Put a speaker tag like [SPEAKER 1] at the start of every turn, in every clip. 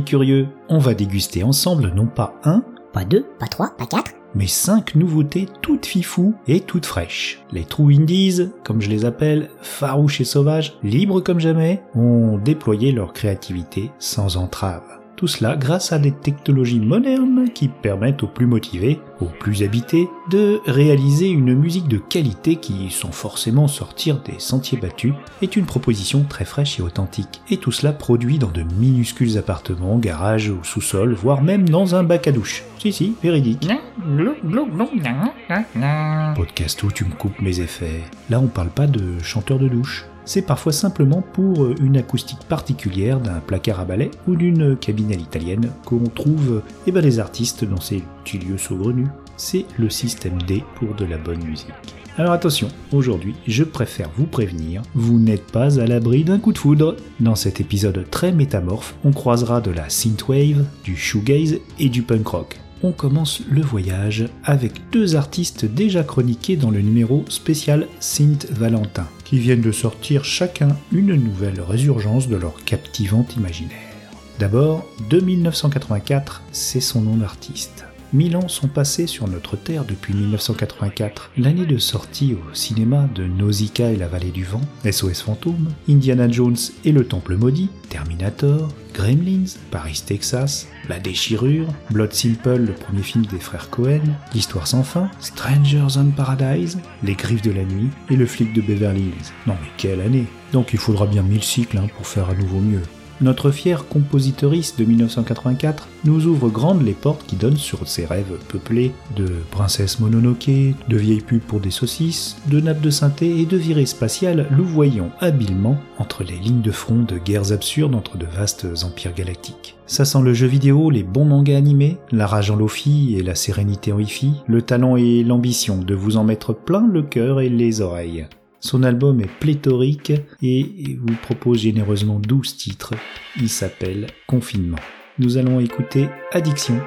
[SPEAKER 1] Les curieux, on va déguster ensemble non pas un,
[SPEAKER 2] Pas deux, pas trois, pas quatre.
[SPEAKER 1] mais cinq nouveautés toutes fifou et toutes fraîches. Les True Indies, comme je les appelle, farouches et sauvages, libres comme jamais, ont déployé leur créativité sans entrave. Tout cela grâce à des technologies modernes qui permettent aux plus motivés, aux plus habités, de réaliser une musique de qualité qui, sans forcément sortir des sentiers battus, est une proposition très fraîche et authentique. Et tout cela produit dans de minuscules appartements, garages ou sous-sol, voire même dans un bac à douche. Si si, véridique. Podcast où tu me coupes mes effets. Là, on parle pas de chanteur de douche. C'est parfois simplement pour euh, une acoustique particulière d'un placard à balai ou d'une cabine à l'italienne qu'on trouve eh ben, des artistes dans ces petits lieux saugrenus. C'est le système D pour de la bonne musique. Alors attention, aujourd'hui, je préfère vous prévenir, vous n'êtes pas à l'abri d'un coup de foudre. Dans cet épisode très métamorphe, on croisera de la synthwave, du shoegaze et du punk rock on commence le voyage avec deux artistes déjà chroniqués dans le numéro spécial Saint Valentin, qui viennent de sortir chacun une nouvelle résurgence de leur captivante imaginaire. D'abord, de 1984, c'est son nom d'artiste. Mille ans sont passés sur notre Terre depuis 1984, l'année de sortie au cinéma de Nausicaa et la vallée du vent, SOS Fantôme, Indiana Jones et le Temple maudit, Terminator, Gremlins, Paris, Texas, La Déchirure, Blood Simple, le premier film des frères Cohen, L'Histoire sans fin, Strangers on Paradise, Les Griffes de la nuit et Le flic de Beverly Hills. Non mais quelle année Donc il faudra bien mille cycles hein, pour faire à nouveau mieux. Notre fière compositrice de 1984 nous ouvre grandes les portes qui donnent sur ses rêves peuplés de princesses mononoke, de vieilles pubs pour des saucisses, de nappes de synthé et de virées spatiales louvoyant habilement entre les lignes de front de guerres absurdes entre de vastes empires galactiques. Ça sent le jeu vidéo, les bons mangas animés, la rage en lofi et la sérénité en hi-fi, le talent et l'ambition de vous en mettre plein le cœur et les oreilles. Son album est pléthorique et vous propose généreusement 12 titres. Il s'appelle Confinement. Nous allons écouter Addiction.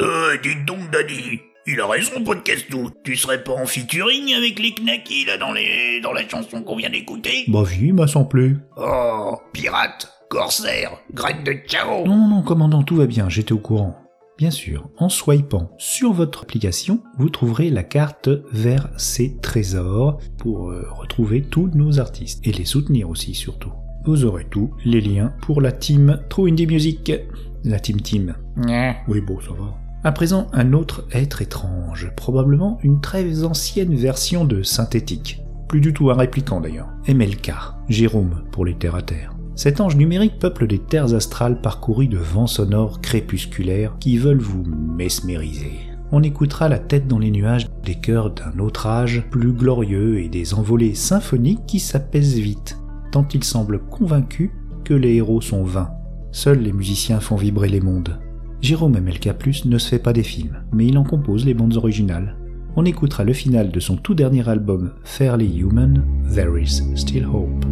[SPEAKER 3] Euh, dites donc, Daddy. Il a raison, Podcastou. Tu serais pas en featuring avec les knackis, là, dans les, dans la chanson qu'on vient d'écouter?
[SPEAKER 1] Bah oui, m'a semblé.
[SPEAKER 3] Oh, pirate, corsaire, graine de ciao.
[SPEAKER 1] Non, non, non, commandant, tout va bien, j'étais au courant. Bien sûr, en swipant sur votre application, vous trouverez la carte vers ces trésors pour euh, retrouver tous nos artistes et les soutenir aussi surtout. Vous aurez tous les liens pour la team True Indie Music. La team team. Oui, bon, ça va. À présent, un autre être étrange, probablement une très ancienne version de synthétique. Plus du tout un répliquant d'ailleurs. MLK, Jérôme pour les terres à terre. Cet ange numérique peuple des terres astrales parcourues de vents sonores crépusculaires qui veulent vous mesmériser. On écoutera la tête dans les nuages des chœurs d'un autre âge plus glorieux et des envolées symphoniques qui s'apaisent vite, tant ils semblent convaincus que les héros sont vains. Seuls les musiciens font vibrer les mondes. Jérôme MLK ne se fait pas des films, mais il en compose les bandes originales. On écoutera le final de son tout dernier album Fairly Human, There Is Still Hope.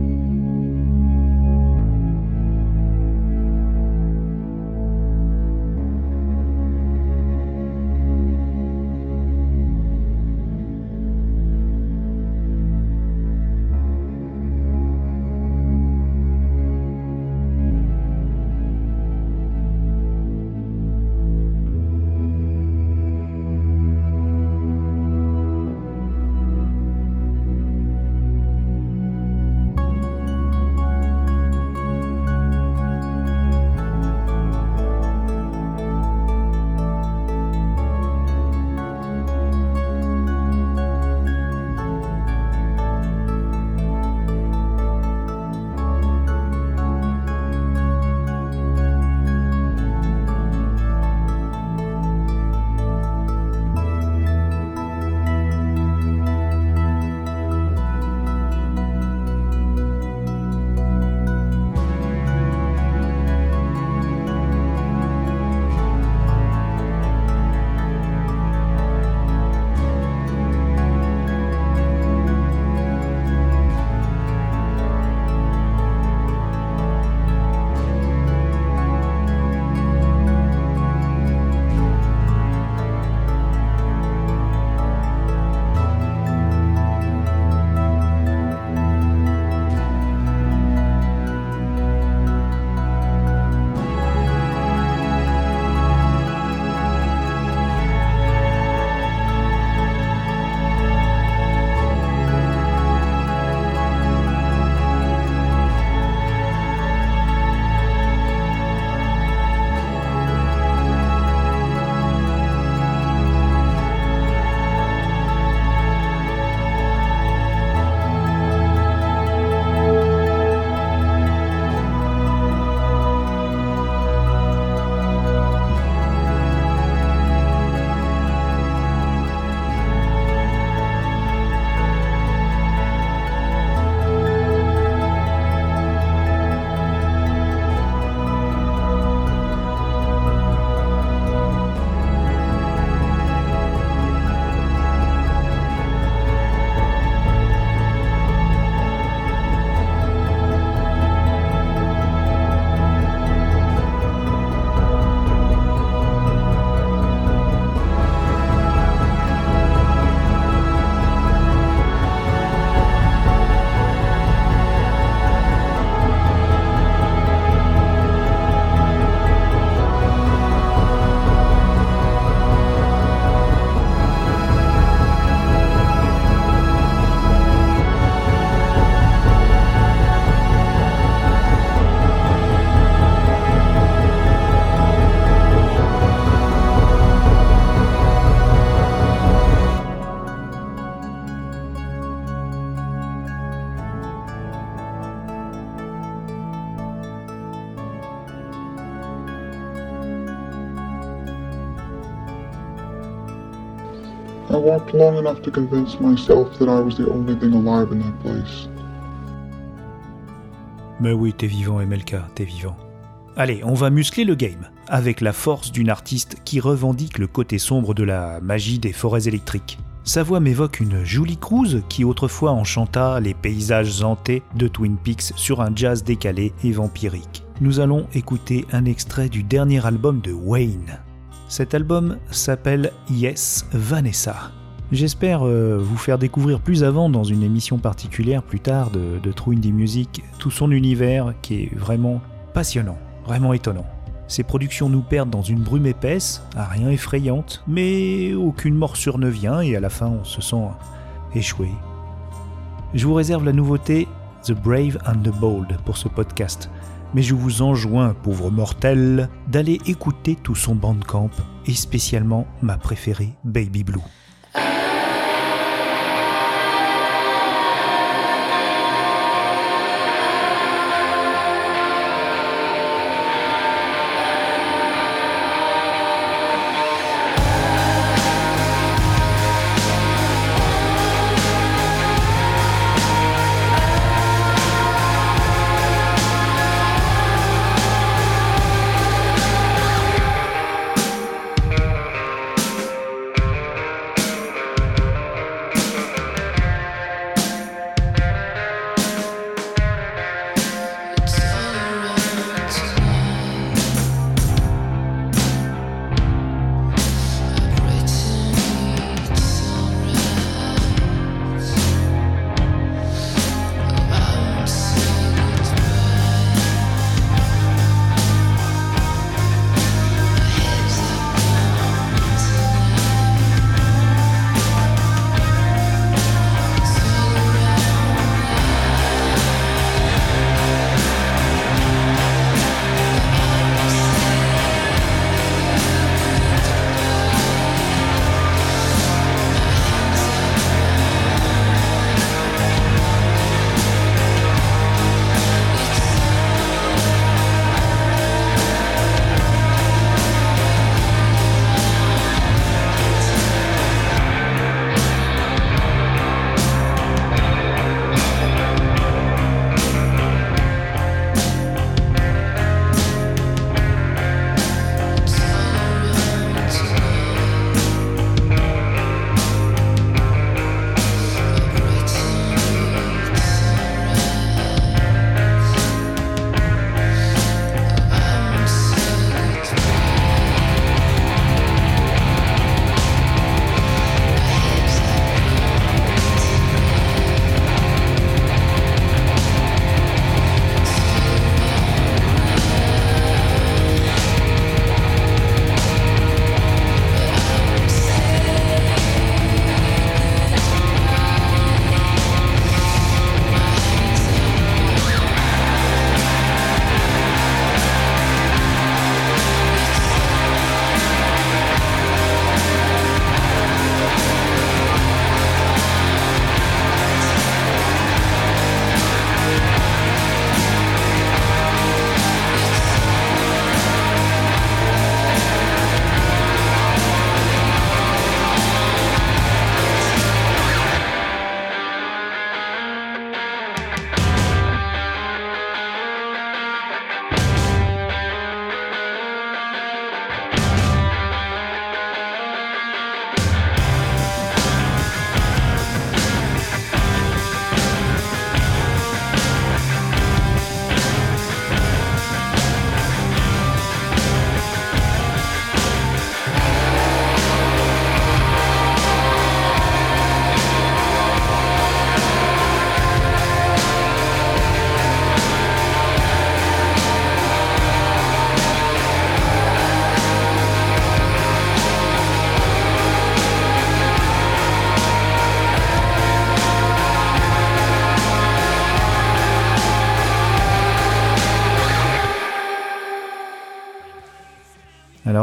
[SPEAKER 1] Mais oui, t'es vivant, MLK, t'es vivant. Allez, on va muscler le game, avec la force d'une artiste qui revendique le côté sombre de la magie des forêts électriques. Sa voix m'évoque une Julie Cruz qui autrefois enchanta les paysages hantés de Twin Peaks sur un jazz décalé et vampirique. nous allons écouter un extrait du dernier album de Wayne. Cet album s'appelle Yes Vanessa. J'espère euh, vous faire découvrir plus avant dans une émission particulière plus tard de, de True Indie Music tout son univers qui est vraiment passionnant, vraiment étonnant. Ses productions nous perdent dans une brume épaisse, à rien effrayante, mais aucune morsure ne vient et à la fin on se sent échoué. Je vous réserve la nouveauté The Brave and the Bold pour ce podcast, mais je vous enjoins, pauvre mortel, d'aller écouter tout son bandcamp et spécialement ma préférée Baby Blue.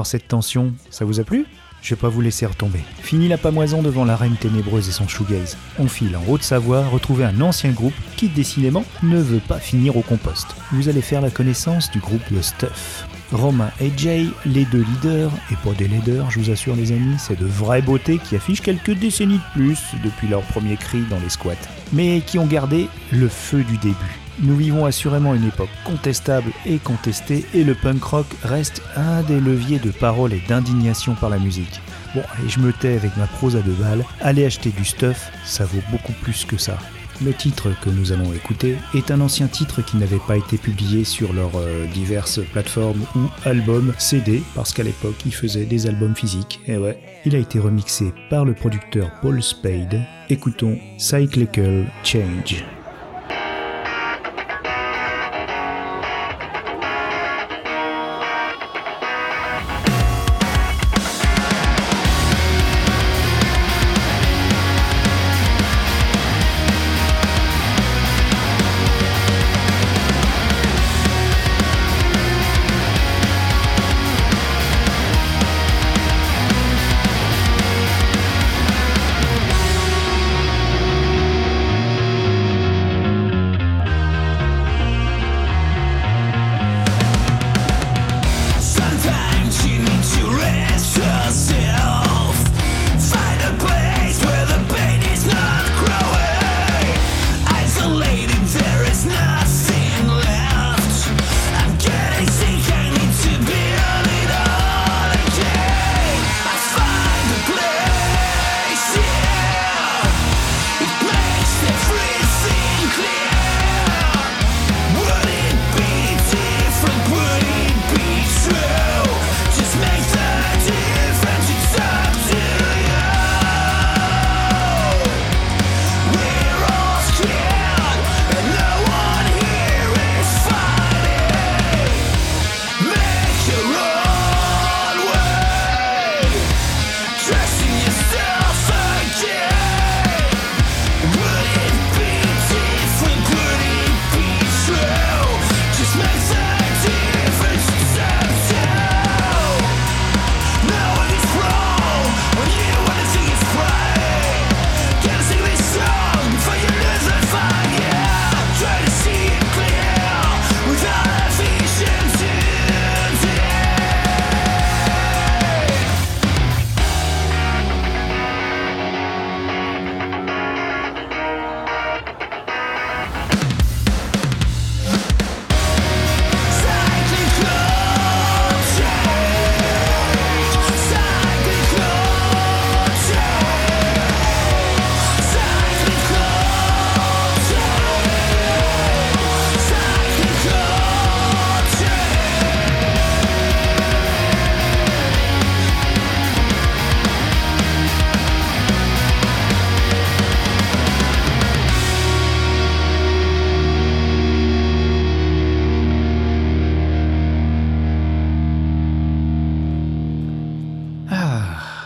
[SPEAKER 1] Cette tension, ça vous a plu? Je vais pas vous laisser retomber. Fini la pamoison devant la reine ténébreuse et son shoegaze. On file en Haute-Savoie retrouver un ancien groupe qui décidément ne veut pas finir au compost. Vous allez faire la connaissance du groupe The Stuff. Romain et Jay, les deux leaders, et pas des leaders, je vous assure les amis, c'est de vraies beautés qui affichent quelques décennies de plus depuis leur premier cri dans les squats, mais qui ont gardé le feu du début. Nous vivons assurément une époque contestable et contestée, et le punk rock reste un des leviers de parole et d'indignation par la musique. Bon, allez, je me tais avec ma prose à deux balles. Allez acheter du stuff, ça vaut beaucoup plus que ça.
[SPEAKER 4] Le titre que nous allons écouter est un ancien titre qui n'avait pas été publié sur leurs euh, diverses plateformes ou albums CD, parce qu'à l'époque ils faisaient des albums physiques. Et ouais, il a été remixé par le producteur Paul Spade. Écoutons Cyclical Change.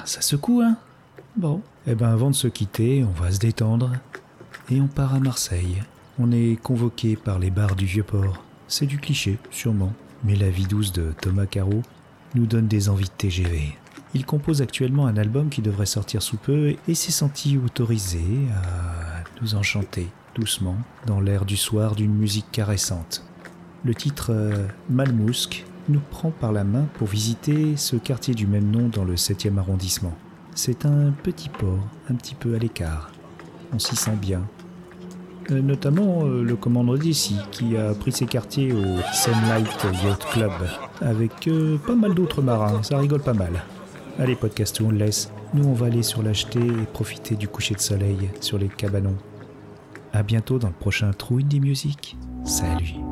[SPEAKER 4] Ça secoue, hein Bon. Eh ben, avant de se quitter, on va se détendre. Et on part à Marseille. On est convoqué par les bars du Vieux-Port. C'est du cliché, sûrement. Mais la vie douce de Thomas Caro nous donne des envies de TGV. Il compose actuellement un album qui devrait sortir sous peu et s'est senti autorisé à nous enchanter doucement dans l'air du soir d'une musique caressante. Le titre euh, Malmousque nous prend par la main pour visiter ce quartier du même nom dans le 7e arrondissement. C'est un petit port, un petit peu à l'écart. On s'y sent bien. Euh, notamment euh, le commandant d'ici, qui a pris ses quartiers au Sunlight Yacht Club, avec euh, pas mal d'autres marins, ça rigole pas mal. Allez, podcast, on laisse. Nous, on va aller sur l'acheter et profiter du coucher de soleil sur les cabanons. À bientôt dans le prochain True Indie Music. Salut.